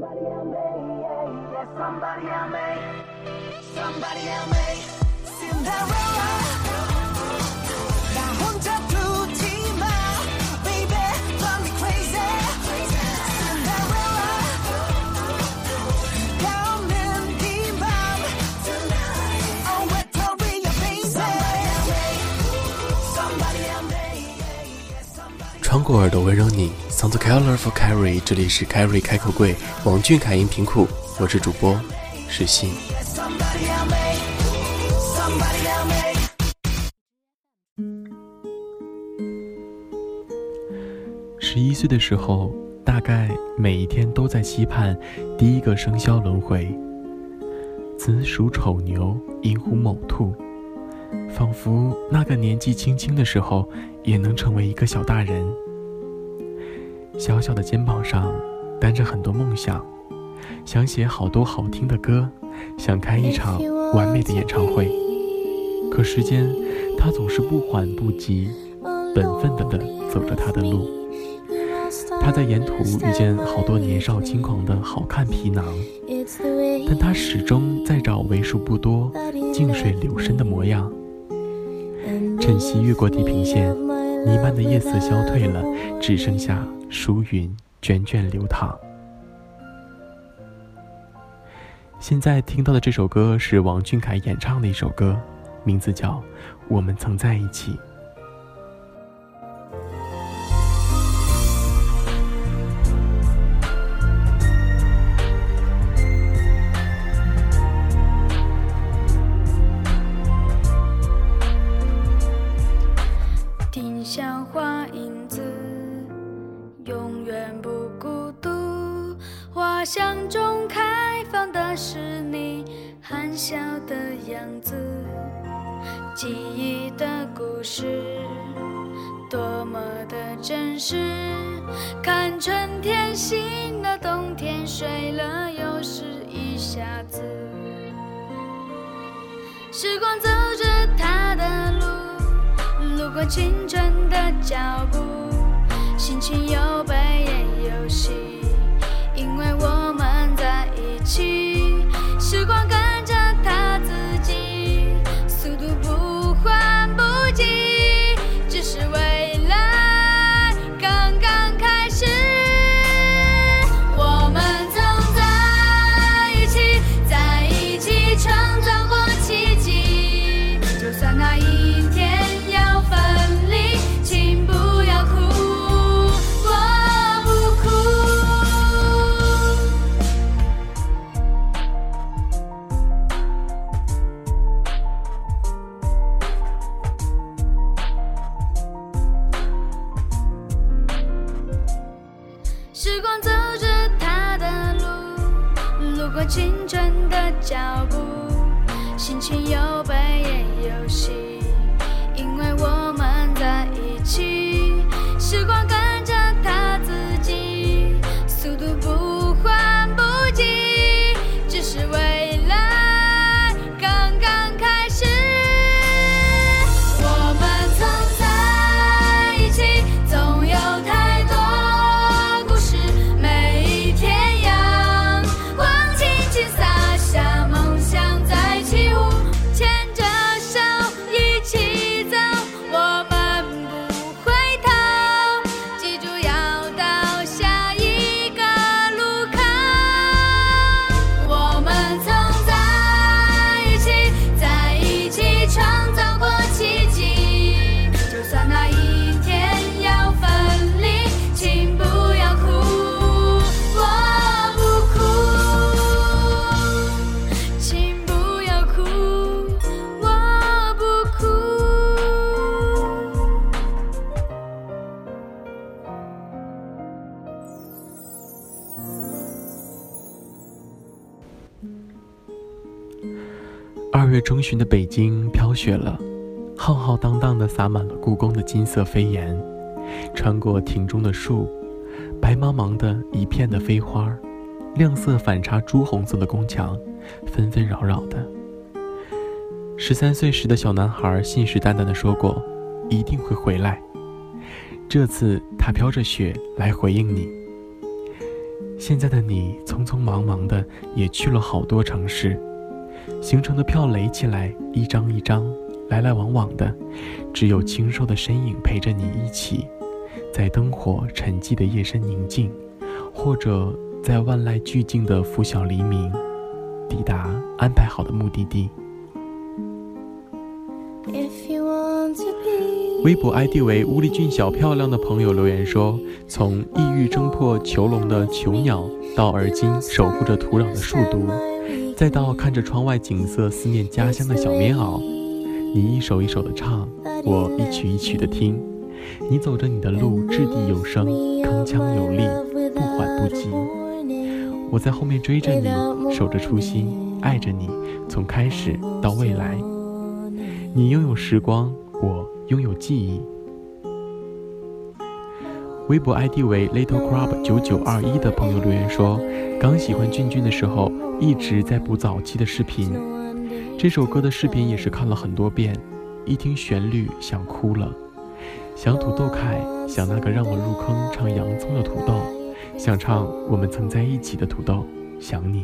Somebody help me, yeah, yeah, somebody help me. Somebody help me. Cinderella. 나 혼자 두지 마, baby, drive me crazy. Cinderella. 가오는 네맘 Oh, Victoria, baby. Somebody help me. Somebody help me, yeah, yeah, somebody. 穿过耳朵温柔你 ，Sound Color for Carry，这里是 Carry 开口柜，王俊凯音频库，我是主播石信。十一岁的时候，大概每一天都在期盼第一个生肖轮回。子鼠丑牛，寅虎卯兔，仿佛那个年纪轻轻的时候，也能成为一个小大人。小小的肩膀上担着很多梦想，想写好多好听的歌，想开一场完美的演唱会。可时间，它总是不缓不急，本分的的走着它的路。他在沿途遇见好多年少轻狂的好看皮囊，但他始终在找为数不多静水流深的模样。晨曦越过地平线，弥漫的夜色消退了，只剩下疏云卷卷流淌。现在听到的这首歌是王俊凯演唱的一首歌，名字叫《我们曾在一起》。时光走着它的路，路过青春的脚步，心情有悲也有喜，因为我们在一起。二月中旬的北京飘雪了，浩浩荡荡地洒满了故宫的金色飞檐，穿过庭中的树，白茫茫的一片的飞花，亮色反差朱红色的宫墙，纷纷扰扰的。十三岁时的小男孩信誓旦旦地说过，一定会回来。这次他飘着雪来回应你。现在的你匆匆忙忙的也去了好多城市，行程的票垒起来一张一张，来来往往的，只有清瘦的身影陪着你一起，在灯火沉寂的夜深宁静，或者在万籁俱静的拂晓黎明，抵达安排好的目的地。微博 ID 为乌力俊小漂亮的朋友留言说：“从意欲挣破囚笼的囚鸟，到而今守护着土壤的树毒，再到看着窗外景色思念家乡的小棉袄，你一首一首的唱，我一曲一曲的听。你走着你的路，掷地有声，铿锵有力，不缓不急。我在后面追着你，守着初心，爱着你，从开始到未来。你拥有时光，我。”拥有记忆。微博 ID 为 Little Crab 九九二一的朋友留言说：“刚喜欢俊俊的时候，一直在补早期的视频。这首歌的视频也是看了很多遍，一听旋律想哭了。想土豆凯，想那个让我入坑唱洋葱的土豆，想唱我们曾在一起的土豆，想你。”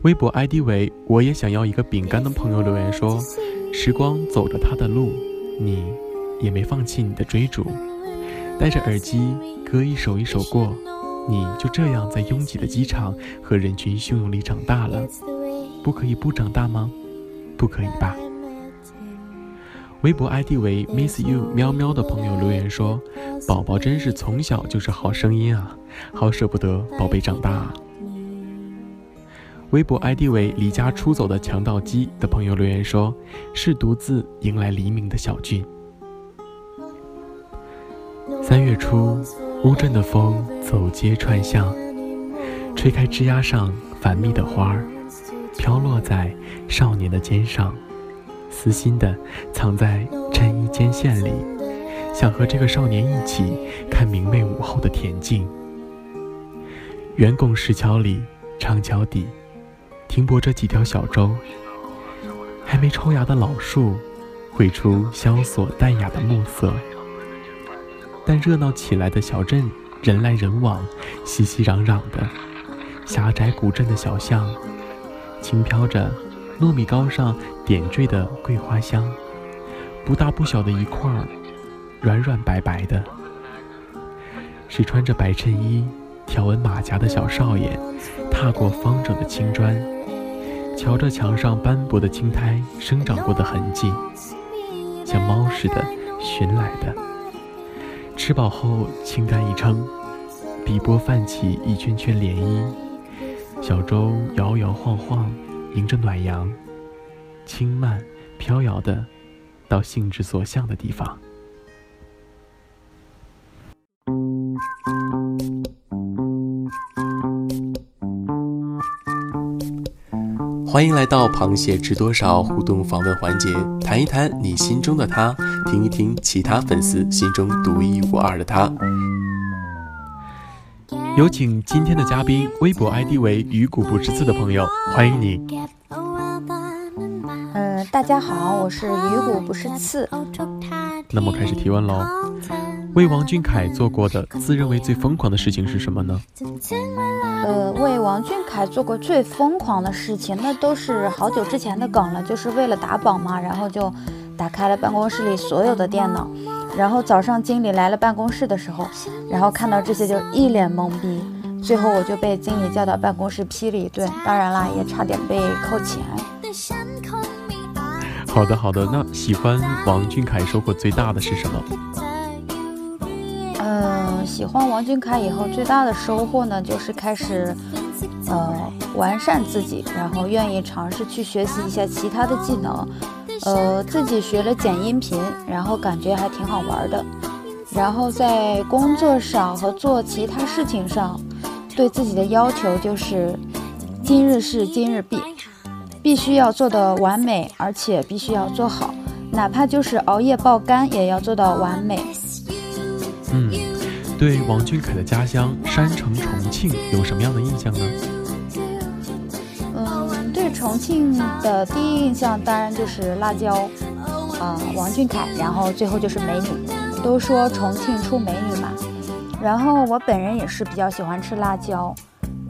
微博 ID 为我也想要一个饼干的朋友留言说：“时光走着它的路，你也没放弃你的追逐。戴着耳机，歌一首一首过，你就这样在拥挤的机场和人群汹涌里长大了。不可以不长大吗？不可以吧？”微博 ID 为 Miss You 喵喵的朋友留言说：“宝宝真是从小就是好声音啊，好舍不得宝贝长大。”微博 ID 为离家出走的强盗鸡的朋友留言说：“是独自迎来黎明的小俊。”三月初，乌镇的风走街串巷，吹开枝桠上繁密的花儿，飘落在少年的肩上，私心的藏在衬衣肩线里，想和这个少年一起看明媚午后的恬静。圆拱石桥里，长桥底。停泊着几条小舟，还没抽芽的老树，绘出萧索淡雅的暮色。但热闹起来的小镇，人来人往，熙熙攘攘的。狭窄古镇的小巷，轻飘着糯米糕上点缀的桂花香。不大不小的一块儿，软软白白的，是穿着白衬衣、条纹马甲的小少爷，踏过方整的青砖。瞧着墙上斑驳的青苔生长过的痕迹，像猫似的寻来的。吃饱后轻干一撑，碧波泛起一圈圈涟漪，小舟摇摇晃晃，迎着暖阳，轻慢飘摇的到兴致所向的地方。欢迎来到螃蟹知多少互动访问环节，谈一谈你心中的他，听一听其他粉丝心中独一无二的他。有请今天的嘉宾，微博 ID 为鱼骨不吃刺的朋友，欢迎你。嗯，大家好，我是鱼骨不是刺。那么开始提问喽。为王俊凯做过的自认为最疯狂的事情是什么呢？呃，为王俊凯做过最疯狂的事情，那都是好久之前的梗了。就是为了打榜嘛，然后就打开了办公室里所有的电脑，然后早上经理来了办公室的时候，然后看到这些就一脸懵逼。最后我就被经理叫到办公室批了一顿，当然啦，也差点被扣钱。好的好的，那喜欢王俊凯收获最大的是什么？喜欢王俊凯以后最大的收获呢，就是开始，呃，完善自己，然后愿意尝试去学习一下其他的技能，呃，自己学了剪音频，然后感觉还挺好玩的，然后在工作上和做其他事情上，对自己的要求就是，今日事今日毕，必须要做的完美，而且必须要做好，哪怕就是熬夜爆肝，也要做到完美。嗯，对王俊凯的家乡山城重庆有什么样的印象呢？嗯，对重庆的第一印象当然就是辣椒，啊，王俊凯，然后最后就是美女。都说重庆出美女嘛，然后我本人也是比较喜欢吃辣椒。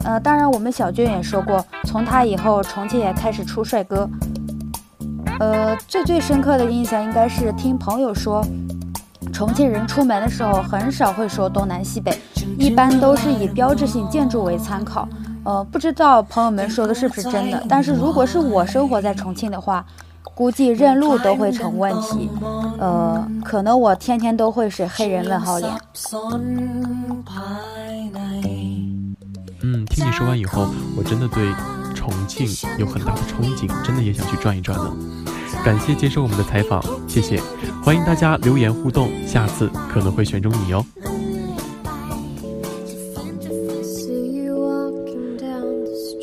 呃，当然我们小娟也说过，从她以后，重庆也开始出帅哥。呃，最最深刻的印象应该是听朋友说，重庆人出门的时候很少会说东南西北，一般都是以标志性建筑为参考。呃，不知道朋友们说的是不是真的？但是如果是我生活在重庆的话，估计认路都会成问题。呃，可能我天天都会是黑人问号脸。嗯，听你说完以后，我真的对重庆有很大的憧憬，真的也想去转一转了。感谢接受我们的采访，谢谢，欢迎大家留言互动，下次可能会选中你哦。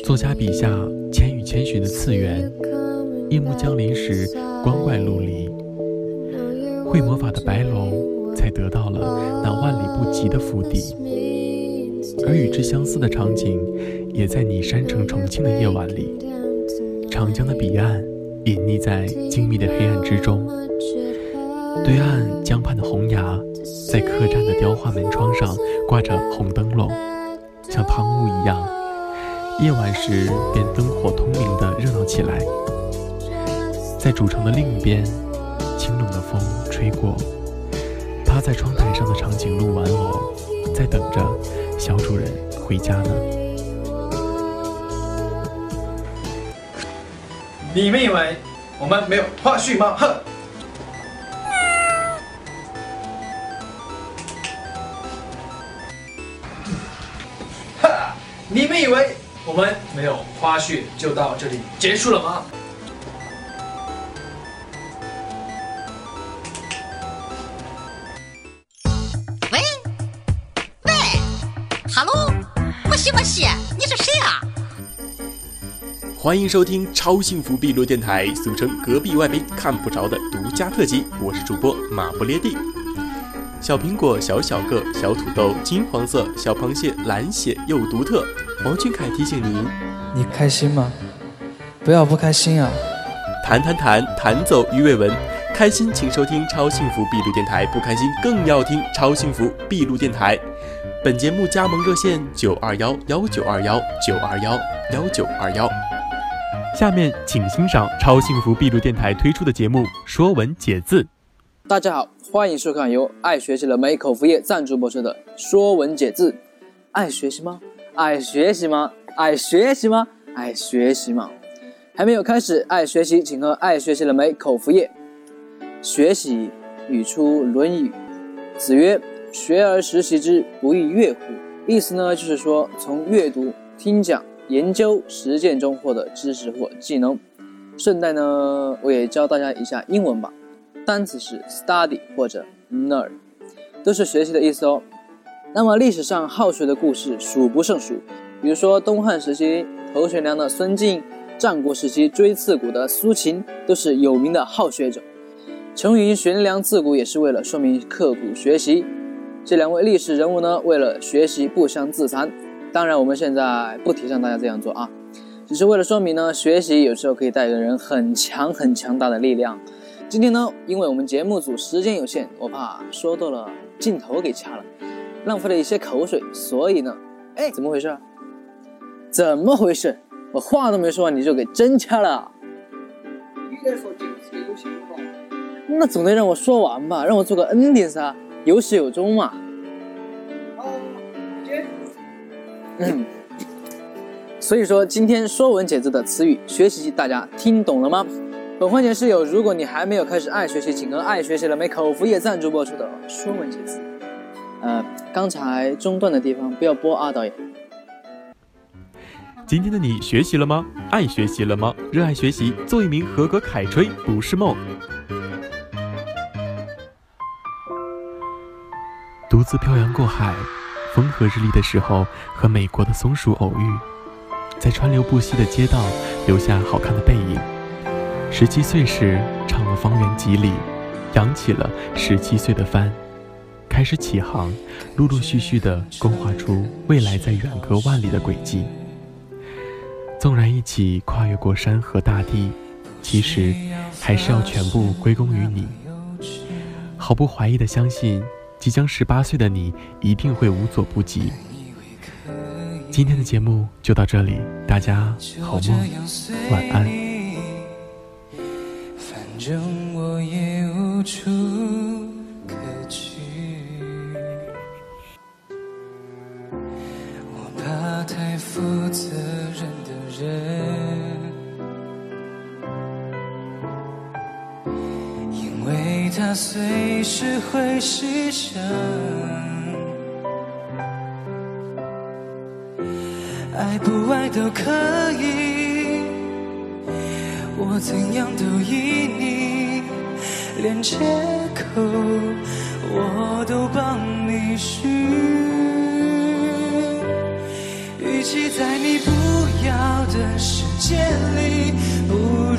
作家笔下《千与千寻》的次元，夜幕降临时光怪陆离，会魔法的白龙才得到了那万里不及的府邸，而与之相似的场景，也在你山城重庆的夜晚里，长江的彼岸隐匿在静谧的黑暗之中，对岸江畔的红崖，在客栈的雕花门窗上挂着红灯笼，像汤屋一样。夜晚时便灯火通明的热闹起来，在主城的另一边，清冷的风吹过，趴在窗台上的长颈鹿玩偶，在等着小主人回家呢。你们以为我们没有花絮吗？哼！哈！你们以为？我们没有花絮就到这里结束了吗？欢迎收听超幸福碧路电台，俗称隔壁外宾看不着的独家特辑。我是主播马不列蒂。小苹果小小个，小土豆金黄色，小螃蟹蓝血又独特。王俊凯提醒您：你开心吗？不要不开心啊！弹弹弹弹走鱼尾纹，开心请收听超幸福闭路电台，不开心更要听超幸福闭路电台。本节目加盟热线：九二幺幺九二幺九二幺幺九二幺。下面请欣赏超幸福闭路电台推出的节目《说文解字》。大家好，欢迎收看由爱学习的美口服液赞助播出的《说文解字》。爱学习吗？爱学习吗？爱学习吗？爱学习吗？还没有开始爱学习，请喝爱学习的美口服液。学习语出《论语》，子曰：“学而时习之，不亦说乎？”意思呢，就是说从阅读、听讲、研究、实践中获得知识或技能。顺带呢，我也教大家一下英文吧。单词是 study 或者 learn，都是学习的意思哦。那么历史上好学的故事数不胜数，比如说东汉时期头悬梁的孙敬，战国时期锥刺股的苏秦，都是有名的好学者。成语悬梁刺股也是为了说明刻苦学习。这两位历史人物呢，为了学习不相自残。当然，我们现在不提倡大家这样做啊，只是为了说明呢，学习有时候可以带给人很强很强大的力量。今天呢，因为我们节目组时间有限，我怕说多了镜头给掐了。浪费了一些口水，所以呢，哎，怎么回事？怎么回事？我话都没说完，你就给真掐了？你在说镜头有限好？那总得让我说完吧，让我做个 ending 噻，有始有终嘛。嗯。所以说，今天说文解字的词语学习，大家听懂了吗？本环节是有，如果你还没有开始爱学习，请跟爱学习了没口服液赞助播出的说文解字。呃，刚才中断的地方不要播啊，导演。今天的你学习了吗？爱学习了吗？热爱学习，做一名合格凯吹不是梦。独自漂洋过海，风和日丽的时候和美国的松鼠偶遇，在川流不息的街道留下好看的背影。十七岁时唱了方圆几里，扬起了十七岁的帆。开始起航，陆陆续续地勾画出未来在远隔万里的轨迹。纵然一起跨越过山河大地，其实还是要全部归功于你。毫不怀疑地相信，即将十八岁的你一定会无所不及。今天的节目就到这里，大家好梦，晚安。反正我也无处可去，我怕太负责任的人，它随时会牺牲。爱不爱都可以，我怎样都依你，连借口我都帮你寻。与其在你不要的世界里，不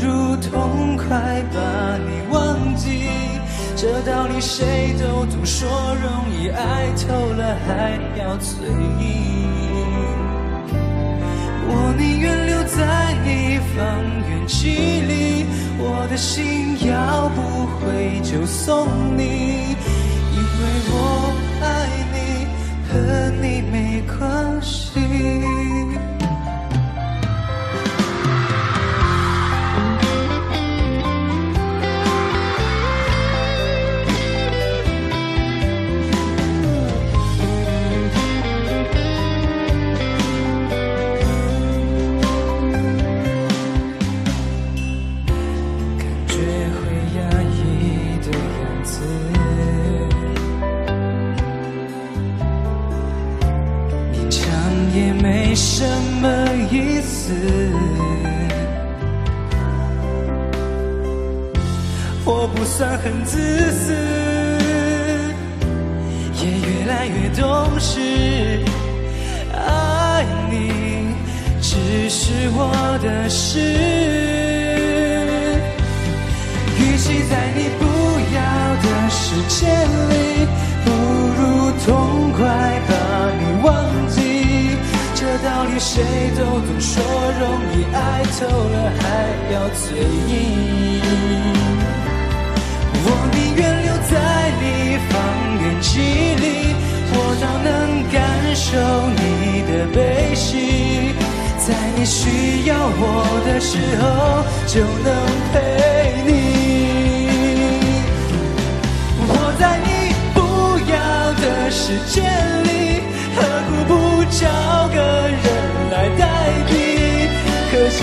如痛快把你忘记。这道理谁都懂，说容易，爱透了还要嘴硬。我宁愿留在一方远距离，我的心要不回就送你，因为我爱你，和你没关系。的事。与其在你不要的世界里，不如痛快把你忘记。这道理谁都懂，说容易，爱透了还要嘴硬。我宁愿留在你方圆几里，我倒能感受你的悲喜，在你需要我的时候就能陪你。我在你不要的时间里，何苦不找个人来代替？可惜